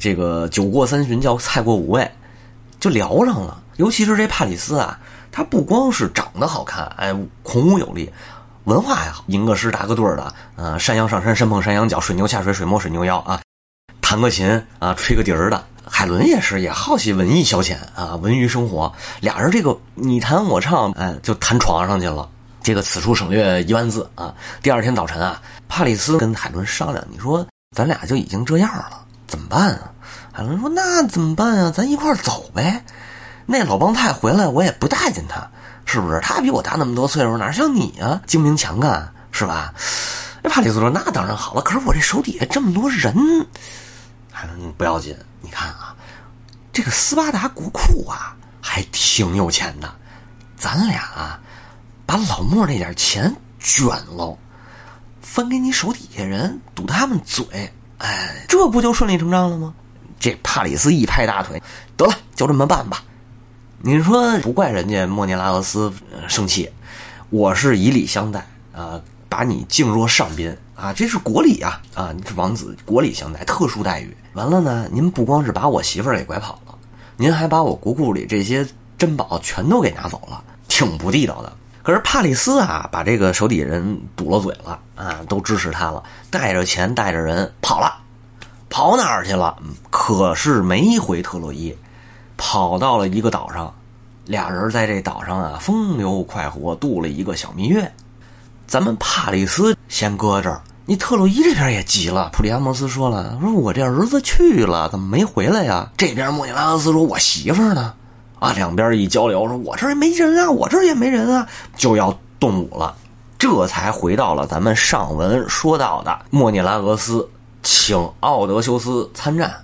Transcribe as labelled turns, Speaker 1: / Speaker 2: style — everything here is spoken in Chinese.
Speaker 1: 这个酒过三巡叫菜过五味，就聊上了。尤其是这帕里斯啊，他不光是长得好看，哎，孔武有力，文化还好，吟个诗、打个对儿的，呃，山羊上山，山碰山羊角，水牛下水，水摸水牛腰啊，弹个琴啊，吹个笛儿的。海伦也是，也好奇文艺消遣啊，文娱生活。俩人这个你弹我唱，哎，就弹床上去了。这个此处省略一万字啊。第二天早晨啊，帕里斯跟海伦商量，你说咱俩就已经这样了，怎么办啊？海伦说：“那怎么办啊？咱一块儿走呗。那老帮菜回来，我也不待见他，是不是？他比我大那么多岁数，哪像你啊，精明强干，是吧？”那帕里斯说：“那当然好了，可是我这手底下这么多人。”海伦不要紧。你看啊，这个斯巴达国库啊，还挺有钱的。咱俩啊，把老莫那点钱卷喽，分给你手底下人，堵他们嘴。哎，这不就顺理成章了吗？这帕里斯一拍大腿，得了，就这么办吧。你说不怪人家莫涅拉俄斯生气，我是以礼相待啊，把你敬若上宾啊，这是国礼啊啊，你是王子，国礼相待，特殊待遇。完了呢，您不光是把我媳妇儿给拐跑了，您还把我国库里这些珍宝全都给拿走了，挺不地道的。可是帕里斯啊，把这个手底下人堵了嘴了啊，都支持他了，带着钱带着人跑了，跑哪儿去了？可是没回特洛伊，跑到了一个岛上，俩人在这岛上啊风流快活度了一个小蜜月。咱们帕里斯先搁这儿。你特洛伊这边也急了，普利阿莫斯说了：“说我这儿子去了，怎么没回来呀？”这边莫尼拉斯说：“我媳妇呢？”啊，两边一交流，说：“我这儿也没人啊，我这儿也没人啊，就要动武了。”这才回到了咱们上文说到的莫涅拉俄斯请奥德修斯参战。